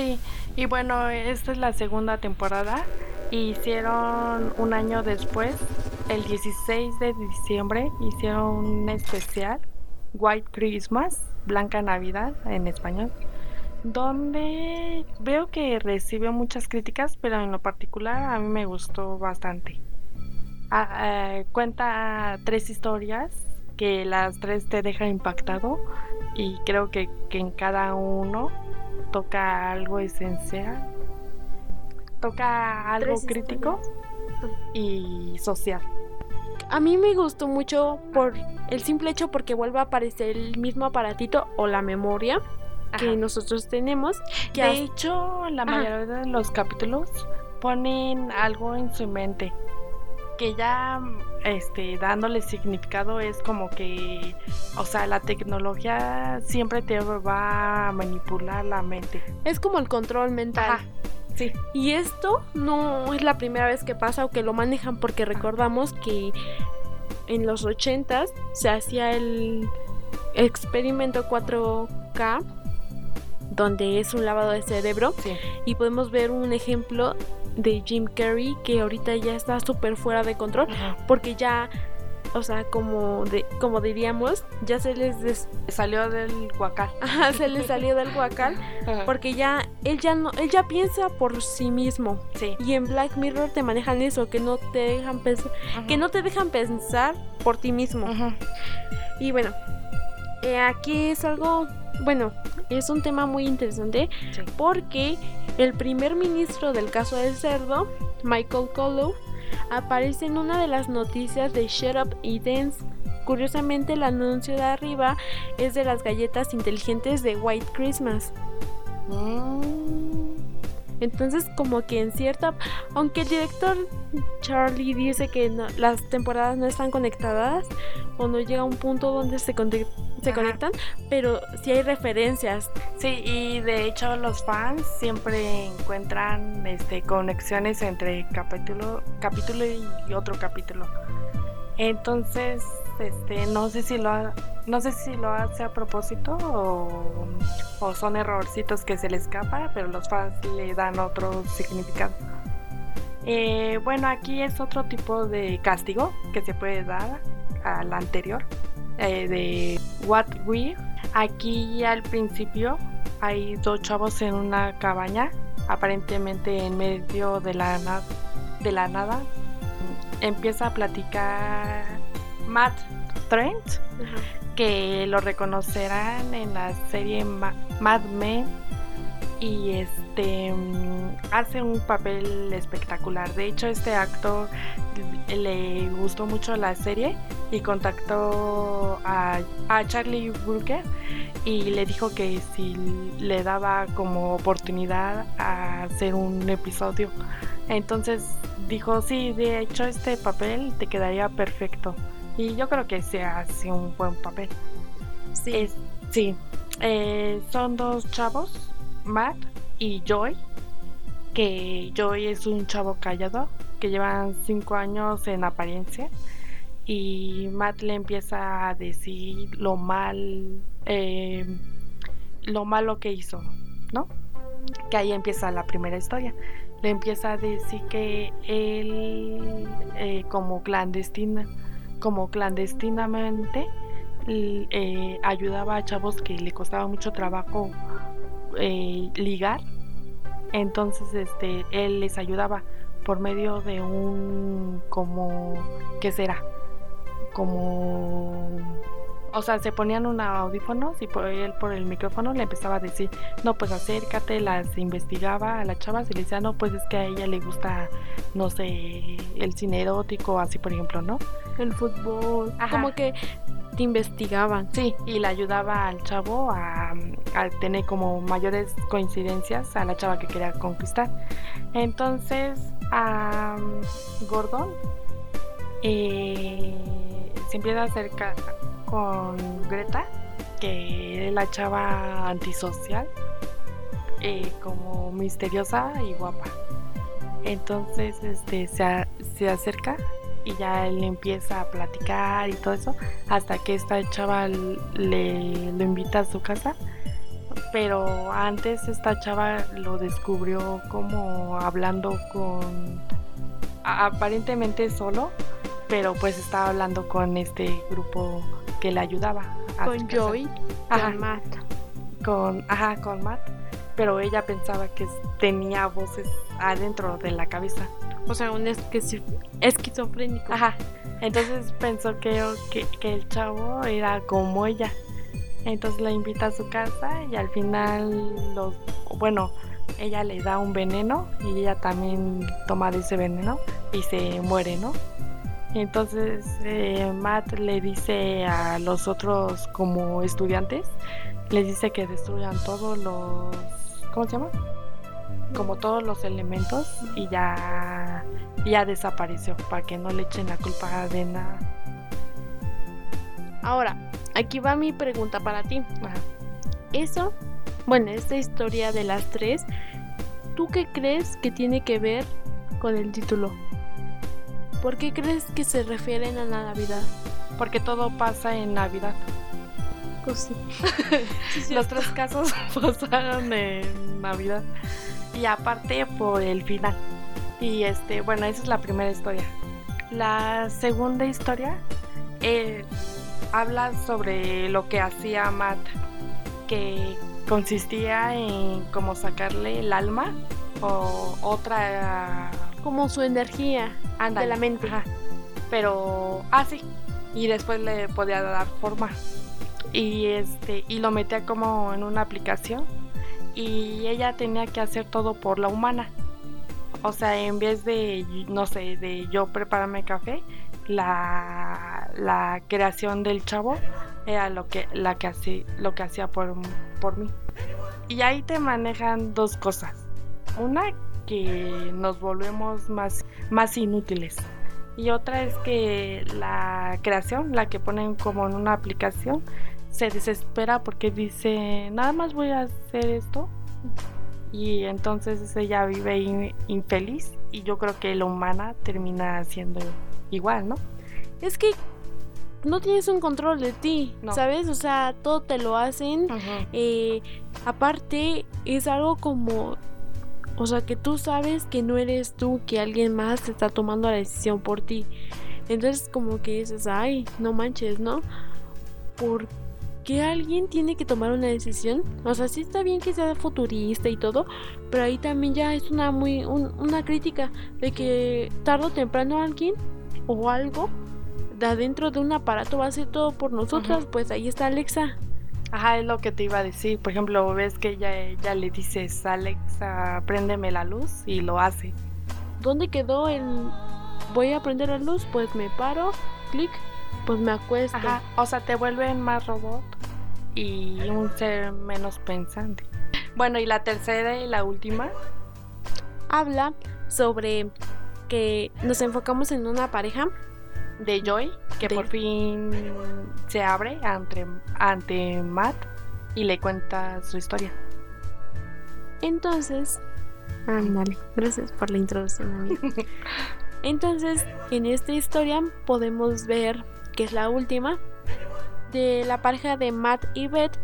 Sí, y bueno, esta es la segunda temporada. Hicieron un año después, el 16 de diciembre, hicieron un especial, White Christmas, Blanca Navidad en español, donde veo que recibió muchas críticas, pero en lo particular a mí me gustó bastante. Ah, eh, cuenta tres historias que las tres te dejan impactado y creo que, que en cada uno toca algo esencial, toca algo crítico y social. A mí me gustó mucho por el simple hecho porque vuelve a aparecer el mismo aparatito o la memoria que Ajá. nosotros tenemos. Que De hecho, la Ajá. mayoría de los capítulos ponen algo en su mente que ya este dándole significado es como que o sea la tecnología siempre te va a manipular la mente es como el control mental. Ajá. sí Y esto no es la primera vez que pasa o que lo manejan porque recordamos que en los 80s se hacía el experimento 4K donde es un lavado de cerebro sí y podemos ver un ejemplo de Jim Carrey que ahorita ya está súper fuera de control Ajá. porque ya o sea como de como diríamos ya se les des- salió del guacal Ajá, se les salió del guacal porque ya él ya no él ya piensa por sí mismo sí y en Black Mirror te manejan eso que no te dejan pensar que no te dejan pensar por ti mismo Ajá. y bueno eh, aquí es algo bueno es un tema muy interesante Sí. porque el primer ministro del caso del cerdo, Michael Colo, aparece en una de las noticias de Shut Up y Dance. Curiosamente, el anuncio de arriba es de las galletas inteligentes de White Christmas. Mm. Entonces, como que en cierta. Aunque el director Charlie dice que no- las temporadas no están conectadas o no llega a un punto donde se, conec- se conectan, pero sí hay referencias. Sí, y de hecho los fans siempre encuentran este conexiones entre capítulo, capítulo y otro capítulo. Entonces, este, no sé si lo no sé si lo hace a propósito o, son errorcitos que se le escapa, pero los fans le dan otro significado. Eh, bueno, aquí es otro tipo de castigo que se puede dar al anterior eh, de What We. Aquí al principio hay dos chavos en una cabaña, aparentemente en medio de la, de la nada. Empieza a platicar Matt Trent, que lo reconocerán en la serie Ma- Mad Men y este mm, hace un papel espectacular. De hecho, este actor le gustó mucho la serie y contactó a, a Charlie Brooker y le dijo que si le daba como oportunidad a hacer un episodio. Entonces dijo, sí, de hecho este papel te quedaría perfecto. Y yo creo que se hace un buen papel. Sí. Es- sí, eh, son dos chavos, Matt y Joy. Que Joy es un chavo callado, que llevan cinco años en apariencia. Y Matt le empieza a decir lo mal, eh, lo malo que hizo, ¿no? Que ahí empieza la primera historia. Le empieza a decir que él, eh, como clandestina, como clandestinamente, eh, ayudaba a chavos que le costaba mucho trabajo eh, ligar. Entonces, este, él les ayudaba por medio de un, como, ¿qué será? Como, o sea, se ponían unos audífonos y por él por el micrófono le empezaba a decir, no, pues acércate, las investigaba a las chavas y le decía, no, pues es que a ella le gusta, no sé, el cine erótico, así por ejemplo, ¿no? El fútbol. Ajá. Como que te investigaban. Sí, y le ayudaba al chavo a, a tener como mayores coincidencias a la chava que quería conquistar. Entonces, a Gordon eh, se empieza a acercar con Greta, que es la chava antisocial, eh, como misteriosa y guapa. Entonces, este, se, a- se acerca y ya él empieza a platicar y todo eso hasta que esta chava le lo invita a su casa pero antes esta chava lo descubrió como hablando con aparentemente solo, pero pues estaba hablando con este grupo que le ayudaba. con Joy, con Matt. Con, ajá, con Matt, pero ella pensaba que tenía voces adentro de la cabeza. O sea, un esquizofrénico. Ajá. Entonces pensó que, que, que el chavo era como ella. Entonces la invita a su casa y al final los, bueno, ella le da un veneno y ella también toma de ese veneno y se muere, ¿no? Entonces eh, Matt le dice a los otros como estudiantes, les dice que destruyan todos los, ¿cómo se llama? Como todos los elementos y ya, ya desapareció para que no le echen la culpa de nada. Ahora, aquí va mi pregunta para ti. Eso, bueno, esta historia de las tres, ¿tú qué crees que tiene que ver con el título? ¿Por qué crees que se refieren a la Navidad? Porque todo pasa en Navidad. Sí. Los tres casos pasaron en Navidad. Y aparte por el final. Y este, bueno, esa es la primera historia. La segunda historia eh, habla sobre lo que hacía Matt, que consistía en como sacarle el alma o otra como su energía de la mente. Pero así ah, y después le podía dar forma. Y este y lo metía como en una aplicación y ella tenía que hacer todo por la humana. O sea, en vez de no sé, de yo prepararme café, la, la creación del chavo era lo que, la que hacía, lo que hacía por, por mí. Y ahí te manejan dos cosas. Una que nos volvemos más, más inútiles. Y otra es que la creación, la que ponen como en una aplicación, se desespera porque dice, nada más voy a hacer esto. Y entonces ella vive infeliz y yo creo que la humana termina siendo igual, ¿no? Es que no tienes un control de ti, ¿sabes? O sea, todo te lo hacen. Eh, aparte, es algo como, o sea, que tú sabes que no eres tú, que alguien más está tomando la decisión por ti. Entonces, como que dices, ay, no manches, ¿no? ¿Por qué alguien tiene que tomar una decisión? O sea, sí está bien que sea futurista y todo, pero ahí también ya es una muy una crítica de que tarde o temprano alguien o algo de adentro de un aparato va a hacer todo por nosotras, pues ahí está Alexa. Ajá, es lo que te iba a decir. Por ejemplo, ves que ya, ya le dices, Alexa, préndeme la luz y lo hace. ¿Dónde quedó el voy a prender la luz? Pues me paro, clic, pues me acuesto. Ajá, o sea, te vuelven más robot y un ser menos pensante. Bueno, y la tercera y la última habla sobre que nos enfocamos en una pareja de Joy que por fin se abre ante, ante Matt y le cuenta su historia. Entonces, ándale, gracias por la introducción, amigo. Entonces, en esta historia podemos ver que es la última de la pareja de Matt y Beth,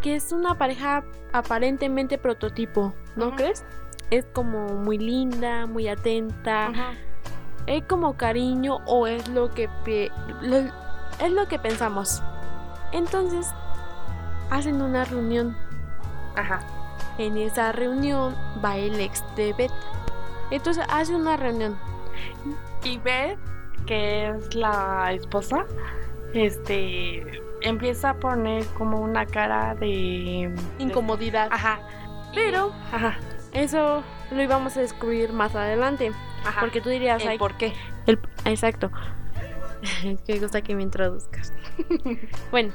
que es una pareja aparentemente prototipo, ¿no crees? es como muy linda, muy atenta. Es como cariño o es lo que es lo que pensamos. Entonces hacen una reunión. Ajá. En esa reunión va el ex de Beth. Entonces hace una reunión. Y Beth, que es la esposa, este empieza a poner como una cara de incomodidad. Ajá. Pero, ajá. Eso lo íbamos a descubrir más adelante. Porque tú dirías, ¿El ¿por qué? El, exacto. Es que gusta que me introduzcas. bueno,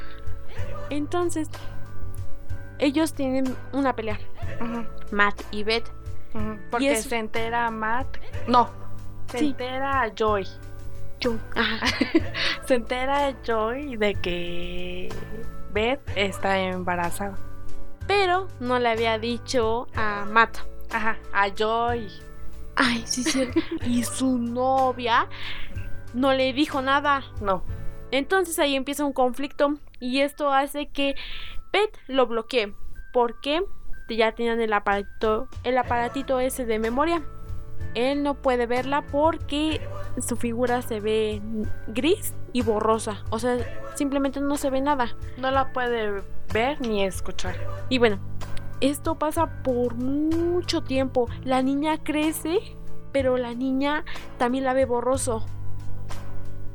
entonces, ellos tienen una pelea. Matt y Beth. Porque se entera Matt. No, se entera Joy. Joy. se entera Joy de que Beth está embarazada pero no le había dicho a Matt. Ajá, a Joy. Ay, sí, sí. y su novia no le dijo nada. No. Entonces ahí empieza un conflicto y esto hace que Pet lo bloquee porque ya tenían el aparatito, el aparatito ese de memoria. Él no puede verla porque su figura se ve gris y borrosa. O sea, simplemente no se ve nada. No la puede ver ni escuchar. Y bueno, esto pasa por mucho tiempo. La niña crece, pero la niña también la ve borroso.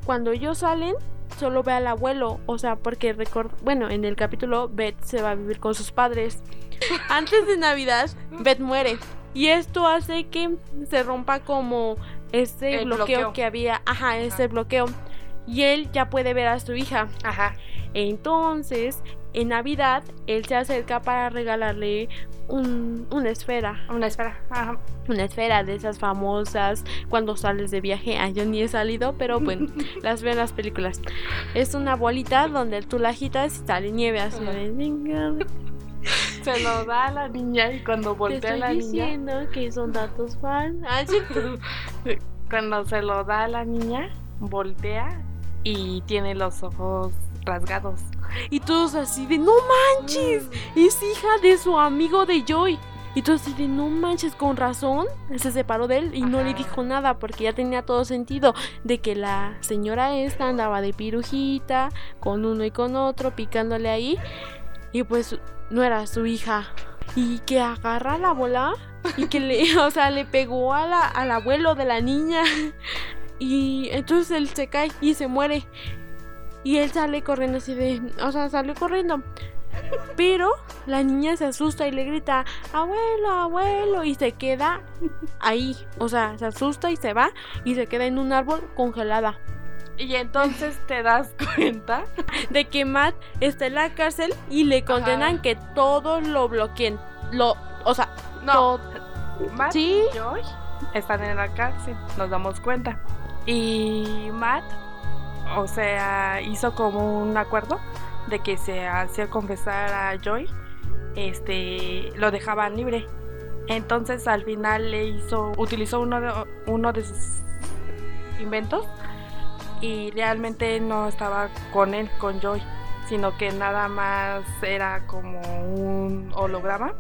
Cuando ellos salen, solo ve al abuelo. O sea, porque record bueno, en el capítulo Beth se va a vivir con sus padres. Antes de Navidad, Beth muere. Y esto hace que se rompa como ese bloqueo, que había. Ajá, ese bloqueo. Y él ya puede ver a su hija. Ajá. Entonces, en Navidad, él se acerca para regalarle un, una esfera. Una esfera. Ajá. Una esfera de esas famosas cuando sales de viaje. Ah, yo ni he salido, pero bueno, las veo en las películas. Es una bolita donde tú la agitas y sale nieve así de... Se lo da a la niña y cuando voltea a la niña. diciendo que son datos fan. Ah, cuando se lo da a la niña, voltea y tiene los ojos rasgados. Y todos así de no manches, es hija de su amigo de Joy. Y todos así de no manches, con razón se separó de él y no le dijo nada porque ya tenía todo sentido de que la señora esta andaba de pirujita con uno y con otro picándole ahí y pues no era su hija. Y que agarra la bola y que le, o sea, le pegó a la, al abuelo de la niña. Y entonces él se cae y se muere. Y él sale corriendo así de, o sea, sale corriendo. Pero la niña se asusta y le grita, abuelo, abuelo, y se queda ahí. O sea, se asusta y se va y se queda en un árbol congelada. Y entonces te das cuenta de que Matt está en la cárcel y le condenan que todo lo bloqueen. Lo, o sea, no. Matt y Joy están en la cárcel, nos damos cuenta. Y Matt, o sea, hizo como un acuerdo de que se hacía confesar a Joy, este, lo dejaban libre. Entonces al final le hizo, utilizó uno de, uno de sus inventos y realmente no estaba con él, con Joy, sino que nada más era como un holograma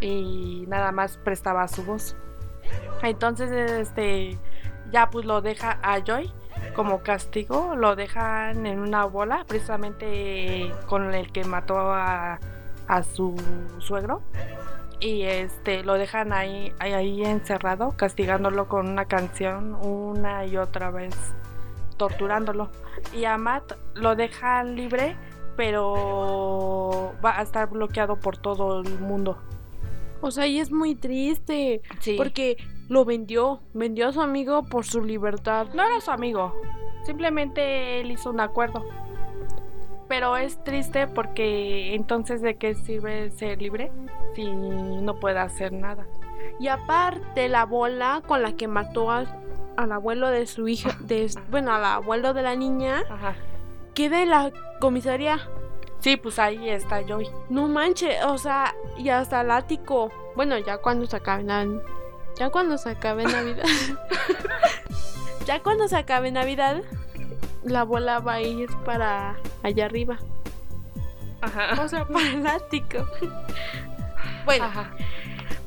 y nada más prestaba su voz. Entonces, este, ya pues lo deja a Joy como castigo, lo dejan en una bola, precisamente con el que mató a, a su suegro. Y este lo dejan ahí, ahí encerrado, castigándolo con una canción una y otra vez torturándolo. Y a Matt lo dejan libre, pero va a estar bloqueado por todo el mundo. O sea, y es muy triste. Porque lo vendió. Vendió a su amigo por su libertad. No era su amigo. Simplemente él hizo un acuerdo. Pero es triste porque entonces de qué sirve ser libre si no puede hacer nada. Y aparte la bola con la que mató a, al abuelo de su hija, de, bueno, al abuelo de la niña, Ajá. queda en la comisaría. Sí, pues ahí está Joy. No manches, o sea, y hasta el ático. Bueno, ya cuando se acabe Navidad. Ya cuando se acabe Navidad. ya cuando se acabe Navidad, la bola va a ir para allá arriba. Ajá. O sea, para el ático. bueno.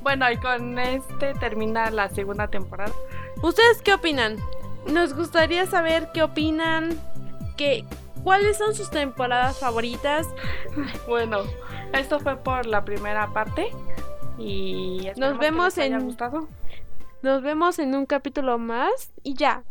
Bueno, y con este termina la segunda temporada. ¿Ustedes qué opinan? Nos gustaría saber qué opinan, que, cuáles son sus temporadas favoritas. Bueno, esto fue por la primera parte y nos vemos en gustado. Nos vemos en un capítulo más y ya.